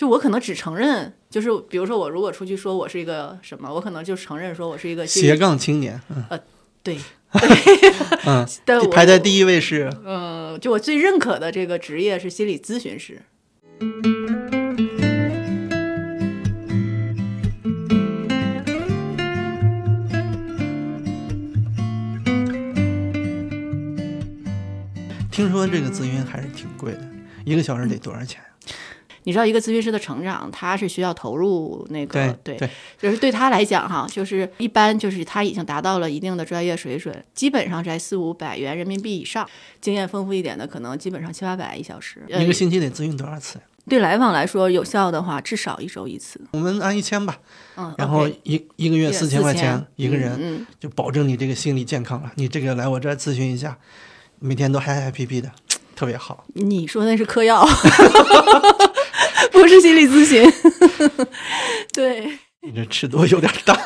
就我可能只承认，就是比如说我如果出去说我是一个什么，我可能就承认说我是一个斜杠青年，嗯对，嗯，排在第一位是嗯，就我最认可的这个职业是心理咨询师。听说这个咨询还是挺贵的，一个小时得多少钱呀？你知道，一个咨询师的成长，他是需要投入那个对对，就是对他来讲哈，就是一般就是他已经达到了一定的专业水准，基本上在四五百元人民币以上，经验丰富一点的可能基本上七八百一小时。呃一个星期得咨询多少次呀？对来访来说有效的话，至少一周一次。我们按一千吧，嗯，然后一一个月四千块钱一个人，嗯，就保证你这个心理健康了。你这个来我这儿咨询一下，每天都嗨嗨皮皮的，特别好。嗯你说那是嗑药，不是心理咨询。对，你这尺度有点大。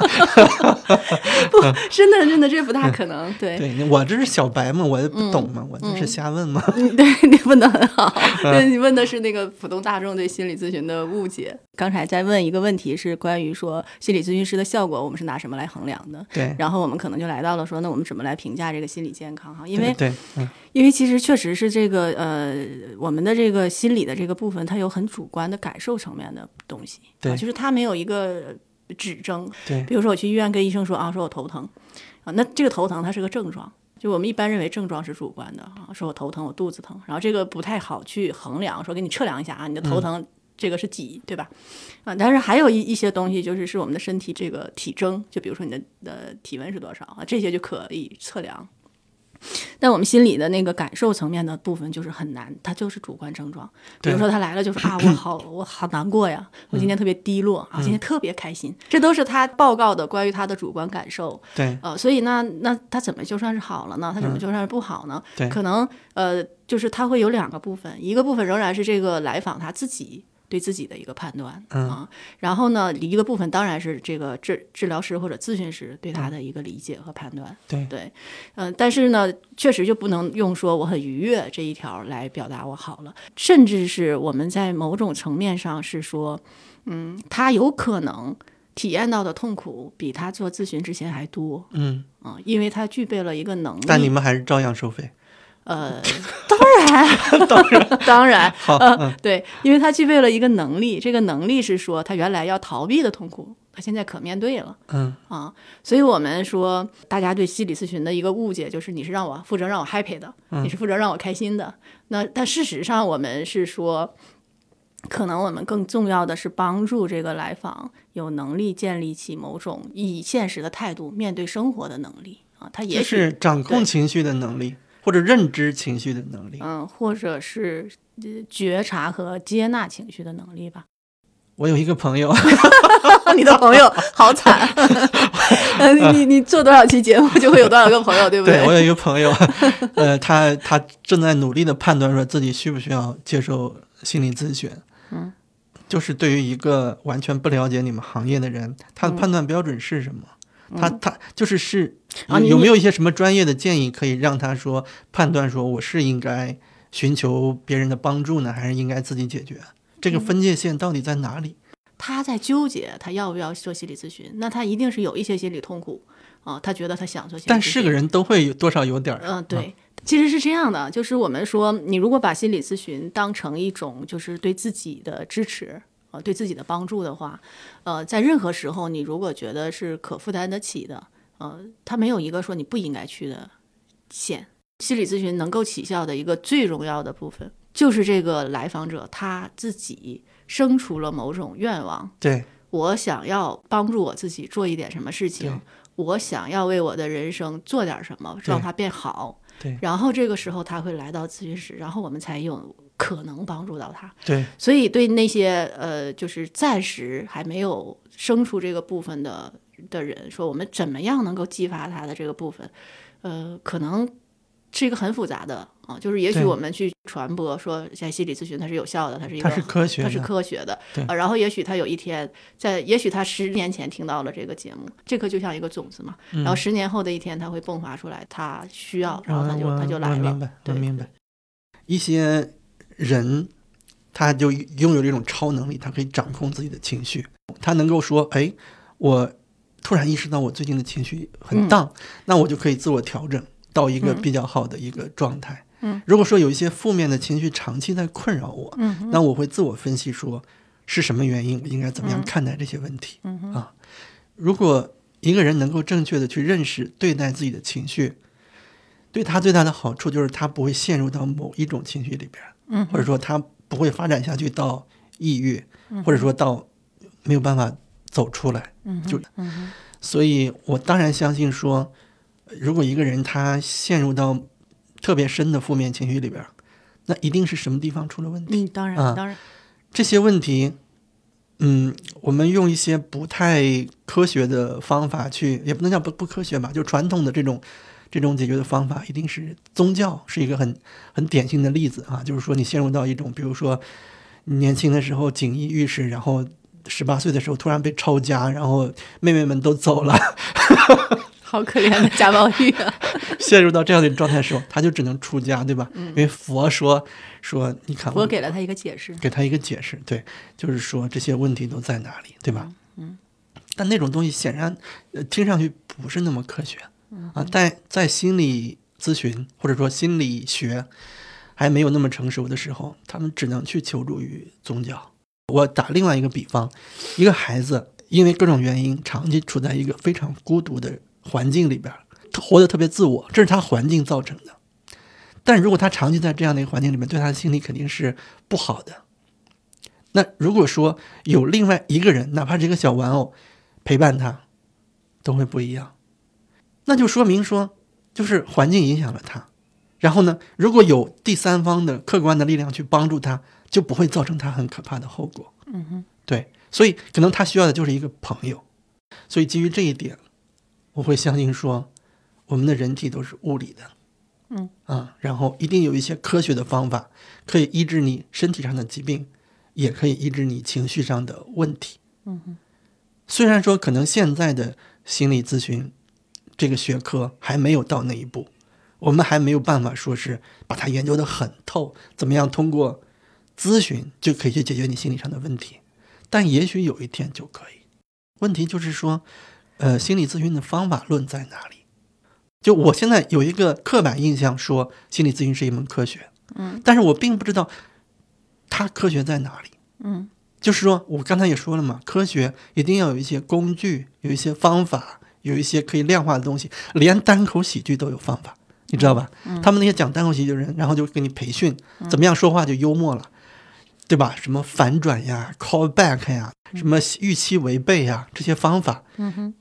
不真的真的这不大可能。对，对我这是小白嘛，我也不懂嘛，我就是瞎问嘛。嗯，对你问的很好，对你问的是那个普通大众对心理咨询的误解。刚才在问一个问题是关于说心理咨询师的效果，我们是拿什么来衡量的？对，然后我们可能就来到了说，那我们怎么来评价这个心理健康哈？因为对，对嗯，因为其实确实是这个呃，我们的这个心理的这个部分，它有很主观的感受层面的东西，对啊，就是它没有一个指征。对比如说我去医院跟医生说啊，说我头疼啊，那这个头疼它是个症状。就我们一般认为症状是主观的啊，说我头疼，我肚子疼，然后这个不太好去衡量，说给你测量一下啊，你的头疼这个是几，对吧？啊，但是还有一一些东西就是是我们的身体这个体征，就比如说你的的体温是多少啊，这些就可以测量。但我们心里的那个感受层面的部分就是很难，它就是主观症状。比如说他来了就说啊，我好我好难过呀，我今天特别低落啊，今天特别开心，这都是他报告的关于他的主观感受。对，呃，所以那那他怎么就算是好了呢？他怎么就算是不好呢？对。可能呃，就是他会有两个部分，一个部分仍然是这个来访他自己对自己的一个判断、嗯啊，然后呢，一个部分当然是这个治治疗师或者咨询师对他的一个理解和判断。对对，嗯、但是呢，确实就不能用说我很愉悦这一条来表达我好了，甚至是我们在某种层面上是说，嗯，他有可能体验到的痛苦比他做咨询之前还多。嗯，啊，因为他具备了一个能力。但你们还是照样收费。呃，当然，当然，当然，好，呃嗯，对，因为他具备了一个能力，这个能力是说他原来要逃避的痛苦，他现在可面对了。嗯，啊。所以我们说，大家对心理咨询的一个误解就是你是让我负责让我 happy 的，你是负责让我开心的。那但事实上，我们是说。可能我们更重要的是帮助这个来访有能力建立起某种以现实的态度面对生活的能力啊，他也就是掌控情绪的能力，或者认知情绪的能力。嗯，或者是呃觉察和接纳情绪的能力吧。我有一个朋友，你的朋友好惨，你你做多少期节目就会有多少个朋友，对不对我有一个朋友，呃，他他正在努力的判断说自己需不需要接受心理咨询。嗯，就是对于一个完全不了解你们行业的人，他的判断标准是什么？他他就是是啊有没有一些什么专业的建议可以让他说判断说我是应该寻求别人的帮助呢，还是应该自己解决？这个分界线到底在哪里？他在纠结他要不要做心理咨询，那他一定是有一些心理痛苦啊，他觉得他想做心理咨询，但是个人都会有多少有点儿，嗯，对，其实是这样的，就是我们说，你如果把心理咨询当成一种就是对自己的支持，呃，对自己的帮助的话，呃，在任何时候，你如果觉得是可负担得起的，呃，它没有一个说你不应该去的线。心理咨询能够起效的一个最重要的部分，就是这个来访者他自己生出了某种愿望，对我想要帮助我自己做一点什么事情，我想要为我的人生做点什么，让它变好。对然后这个时候他会来到咨询室，然后我们才有可能帮助到他。对。所以对那些呃，就是暂时还没有生出这个部分的的人，说我们怎么样能够激发他的这个部分，呃，可能是一个很复杂的啊，就是也许我们去传播说，在心理咨询它是有效的，它是一个它是科学它是的科学的，对。呃，然后也许他有一天在，也许他十年前听到了这个节目，这颗就像一个种子嘛，然后十年后的一天他会迸发出来，他需要，然后他就我他就来了。明白，，对。明白。一些人他就拥有这种超能力，他可以掌控自己的情绪，他能够说，哎，我突然意识到我最近的情绪很荡，那我就可以自我调整到一个比较好的一个状态。嗯，如果说有一些负面的情绪长期在困扰我，嗯那我会自我分析说是什么原因，我应该怎么样看待这些问题。嗯啊，如果一个人能够正确的去认识对待自己的情绪，对他最大的好处就是他不会陷入到某一种情绪里边，嗯或者说他不会发展下去到抑郁，嗯或者说到没有办法走出来。嗯就嗯所以我当然相信说，如果一个人他陷入到特别深的负面情绪里边，那一定是什么地方出了问题。嗯，当然啊当然，这些问题，嗯，我们用一些不太科学的方法去，也不能叫不不科学吧，就传统的这种这种解决的方法，一定是宗教是一个很很典型的例子啊。就是说，你陷入到一种，比如说你年轻的时候锦衣玉食，然后十八岁的时候突然被抄家，然后妹妹们都走了，好可怜的贾宝玉啊。陷入到这样的状态的时候，他就只能出家，对吧？因为佛说说，你看我给了他一个解释。给他一个解释，对，就是说这些问题都在哪里，对吧？嗯，但那种东西显然，呃，听上去不是那么科学，嗯啊，但在心理咨询或者说心理学还没有那么成熟的时候，他们只能去求助于宗教。我打另外一个比方，一个孩子因为各种原因长期处在一个非常孤独的环境里边，他活得特别自我，这是他环境造成的。但如果他长期在这样的一个环境里面，对他的心理肯定是不好的。那如果说有另外一个人，哪怕是一个小玩偶陪伴他，都会不一样。那就说明说，就是环境影响了他。然后呢，如果有第三方的客观的力量去帮助他，就不会造成他很可怕的后果。嗯哼，对，所以可能他需要的就是一个朋友。所以基于这一点，我会相信说，我们的人体都是物理的，嗯啊，然后一定有一些科学的方法可以医治你身体上的疾病，也可以医治你情绪上的问题。嗯哼，虽然说可能现在的心理咨询这个学科还没有到那一步，我们还没有办法说是把它研究的很透，怎么样通过咨询就可以去解决你心理上的问题，但也许有一天就可以。问题就是说，呃，心理咨询的方法论在哪里？就我现在有一个刻板印象，说心理咨询是一门科学，嗯，但是我并不知道它科学在哪里。嗯就是说我刚才也说了嘛，科学一定要有一些工具，有一些方法，有一些可以量化的东西。连单口喜剧都有方法，你知道吧？他们那些讲单口喜剧的人，然后就给你培训怎么样说话就幽默了，对吧？什么反转呀、call back 呀、什么预期违背呀，这些方法嗯哼，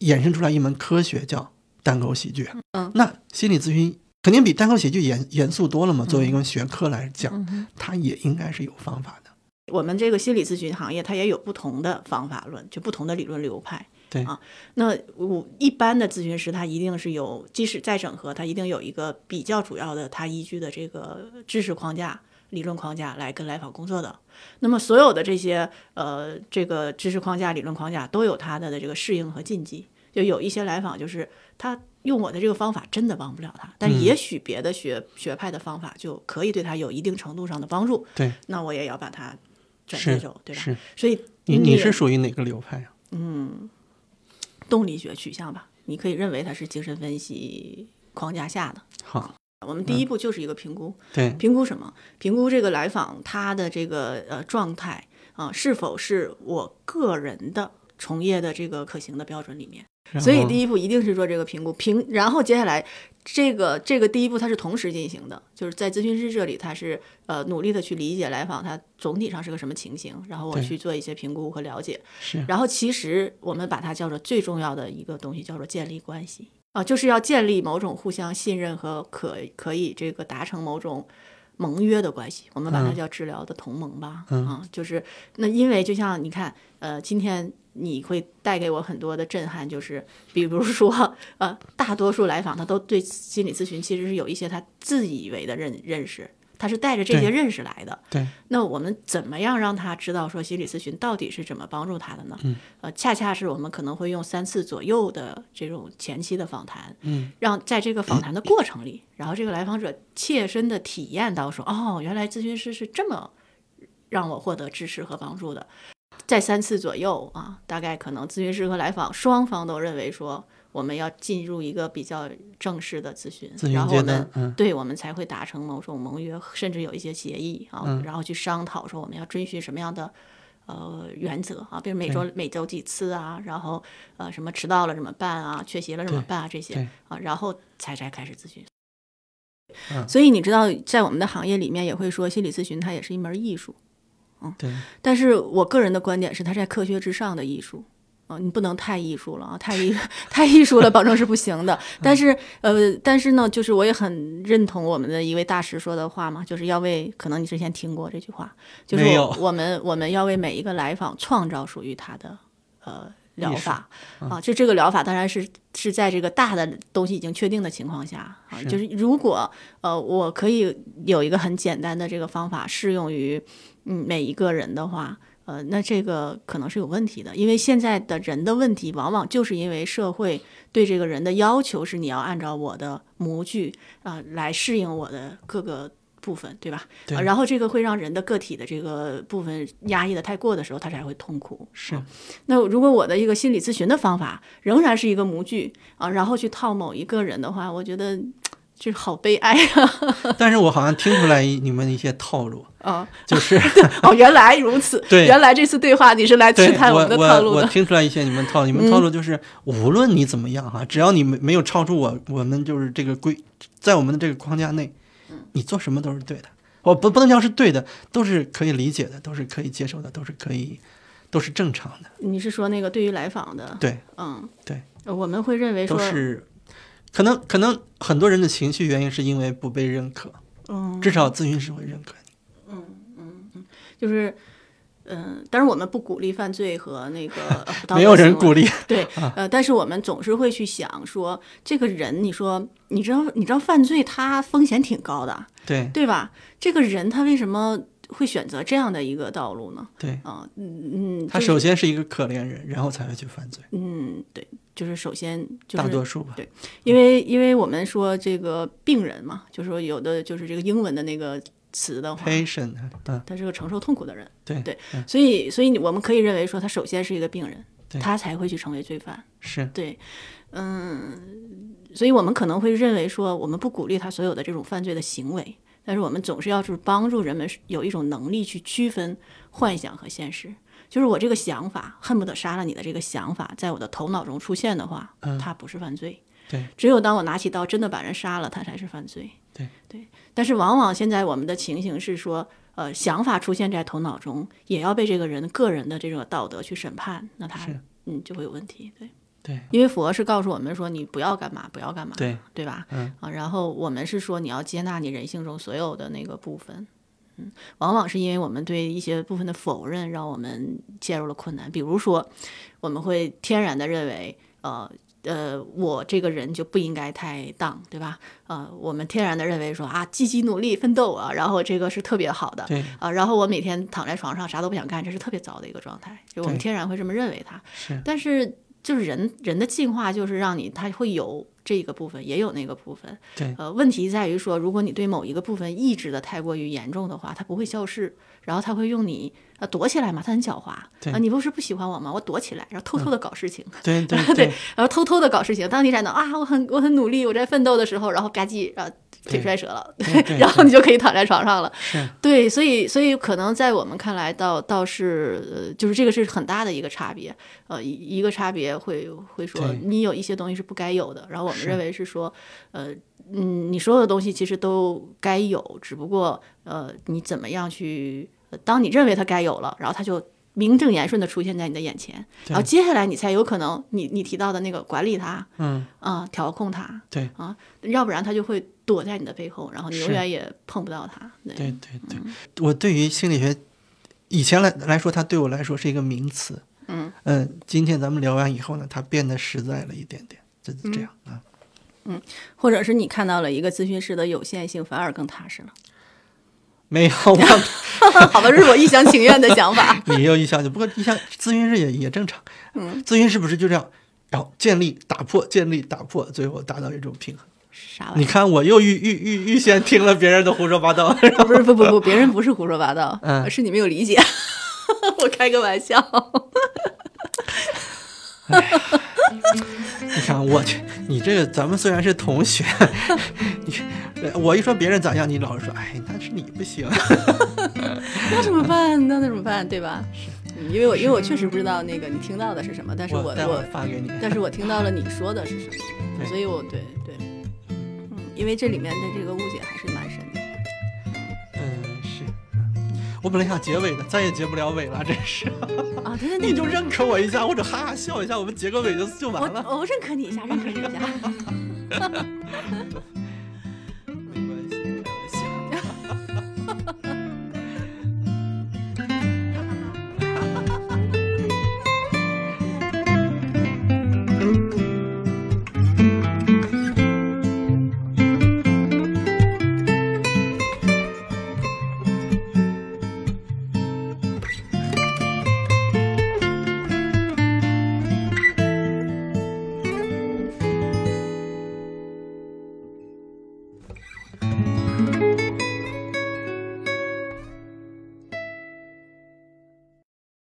衍生出来一门科学叫单口喜剧。嗯，那心理咨询肯定比单口喜剧严严肃多了嘛。作为一个学科来讲，嗯。它也应该是有方法的。我们这个心理咨询行业，它也有不同的方法论，就不同的理论流派。对啊，那我一般的咨询师，他一定是有，即使再整合，他一定有一个比较主要的他依据的这个知识框架、理论框架来跟来访工作的。那么所有的这些呃这个知识框架、理论框架都有它的这个适应和禁忌。就有一些来访就是他用我的这个方法真的帮不了他，但也许别的学学派的方法就可以对他有一定程度上的帮助。对，那我也要把它转是接走，对吧？是所以你你是属于哪个流派呀啊？动力学取向吧，你可以认为它是精神分析框架下的。好，我们第一步就是一个评估，对，评估什么？评估这个来访他的这个呃状态啊、是否是我个人的从业的这个可行的标准里面。所以第一步一定是做这个评估，评，然后接下来这个这个第一步它是同时进行的，就是在咨询师这里，他是呃努力的去理解来访他总体上是个什么情形，然后我去做一些评估和了解，是。然后其实我们把它叫做最重要的一个东西，叫做建立关系。啊，就是要建立某种互相信任和可可以这个达成某种盟约的关系，我们把它嗯叫治疗的同盟吧。嗯啊，就是那因为就像你看，呃，今天你会带给我很多的震撼，就是比如说，呃，大多数来访他都对心理咨询其实是有一些他自以为的认认识。他是带着这些认识来的，对，那我们怎么样让他知道说心理咨询到底是怎么帮助他的呢？嗯，呃，恰恰是我们可能会用三次左右的这种前期的访谈，嗯，让在这个访谈的过程里，然后这个来访者切身的体验到说，哦，原来咨询师是这么让我获得支持和帮助的。在三次左右啊，大概可能咨询师和来访双方都认为说，我们要进入一个比较正式的咨询，咨询然后我们，嗯对我们才会达成某种盟约，甚至有一些协议啊，嗯然后去商讨说我们要遵循什么样的呃原则啊，比如每周每周几次啊，然后呃什么迟到了怎么办啊，缺席了怎么办啊这些啊，然后才才开始咨询。嗯所以你知道，在我们的行业里面也会说，心理咨询它也是一门艺术。嗯对，但是我个人的观点是，它在科学之上的艺术。啊、你不能太艺术了啊！太艺太艺术了，保证是不行的。但是，呃，但是呢，就是我也很认同我们的一位大师说的话嘛，就是要为可能你之前听过这句话，就是我我们我们要为每一个来访创造属于他的呃疗法啊。就这个疗法当然是是在这个大的东西已经确定的情况下啊，是就是如果呃我可以有一个很简单的这个方法适用于嗯每一个人的话。呃，那这个可能是有问题的，因为现在的人的问题，往往就是因为社会对这个人的要求是你要按照我的模具啊、来适应我的各个部分，对吧？对啊然后这个会让人的个体的这个部分压抑的太过的时候，他才会痛苦。是啊那如果我的一个心理咨询的方法仍然是一个模具啊，然后去套某一个人的话，我觉得就是好悲哀啊！但是我好像听出来你们一些套路，啊，就是 哦，原来如此，对。原来这次对话你是来试探我们的套路我我的。听出来一些你们套路，你们套路就是无论你怎么样哈，只要你没没有超出我我们就是这个规，在我们的这个框架内，你做什么都是对的。我不不能叫是对的，都是可以理解的，都是可以接受的，都是可以，都是正常的。你是说那个对于来访的，对，嗯，对，我们会认为说，都是可能可能很多人的情绪原因是因为不被认可，嗯，至少咨询师会认可你。嗯嗯嗯就是。嗯，但是我们不鼓励犯罪和那个 没有人鼓励，对，呃，但是我们总是会去想说，这个人，你说，你知道，你知道犯罪他风险挺高的，对对吧？这个人他为什么会选择这样的一个道路呢？对，啊、嗯嗯，他首先是一个可怜人，然后才会去犯罪，嗯，对，就是首先就大是多数吧。对因为因为我们说这个病人嘛，就是说有的就是这个英文的那个词的话，patient，嗯，他是个承受痛苦的人，对对，所以所以我们可以认为说他首先是一个病人，他才会去成为罪犯。是对，嗯，所以我们可能会认为说，我们不鼓励他所有的这种犯罪的行为，但是我们总是要是帮助人们有一种能力去区分幻想和现实。就是我这个想法恨不得杀了你的这个想法，在我的头脑中出现的话，它不是犯罪。对，只有当我拿起刀真的把人杀了，它才是犯罪。对对，但是往往现在我们的情形是说，呃，想法出现在头脑中，也要被这个人个人的这种道德去审判，那他嗯就会有问题。对。对因为佛是告诉我们说你不要干嘛，不要干嘛，对对吧？嗯啊，然后我们是说你要接纳你人性中所有的那个部分，嗯，往往是因为我们对一些部分的否认，让我们陷入了困难。比如说，我们会天然的认为，呃。呃，我这个人就不应该太当，对吧？呃，我们天然的认为说啊，积极努力奋斗啊，然后这个是特别好的，对啊，然后我每天躺在床上啥都不想干，这是特别糟的一个状态，就我们天然会这么认为它。是，但是就是人人的进化就是让你他会有这个部分，也有那个部分。对呃，问题在于说，如果你对某一个部分抑制的太过于严重的话，它不会消失，然后他会用你呃躲起来嘛，他很狡猾对啊，你不是不喜欢我吗？我躲起来，然后偷偷的搞事情。对对对，然后偷偷的搞事情。当你在那啊，我很我很努力，我在奋斗的时候，然后吧唧，然后腿摔折了，然后你就可以躺在床上了。是，对，所以所以可能在我们看来倒，倒是呃，就是这个是很大的一个差别。呃，一一个差别会会说你有一些东西是不该有的，然后我们认为是说，呃，嗯，你所有的东西其实都该有，只不过呃，你怎么样去，呃当你认为它该有了，然后它就。名正言顺的出现在你的眼前，然后接下来你才有可能你你提到的那个管理它嗯，啊、调控它对啊，要不然他就会躲在你的背后，然后你永远也碰不到它。对对对对，我对于心理学以前来来说，它对我来说是一个名词。嗯嗯，今天咱们聊完以后呢，它变得实在了一点点，就是这样啊。嗯或者是你看到了一个咨询师的有限性，反而更踏实了。没有，我 好吧，这是我一厢情愿的想法。你有一项，不过一厢咨询师也也正常。嗯，咨询师不是就这样，然后建立、打破、建立、打破，最后达到一种平衡。啥玩意你看我又预预预预先听了别人的胡说八道，不是不不不，别人不是胡说八道，嗯是你没有理解。我开个玩笑。你看我去，你这个咱们虽然是同学，你呃我一说别人咋样，你老是说哎那是你不行，那怎么办？那那怎么办？对吧？嗯因为我因为我确实不知道那个你听到的是什么，但是我我发给你。但是我听到了你说的是什么，所以我对对，嗯，因为这里面的这个误解还是蛮深的。嗯，是，我本来想结尾的，再也结不了尾了，真是。啊，对对 对，你就认可我一下，或者哈哈笑一下，我们结个尾就就完了。我我认可你一下，认可你一下。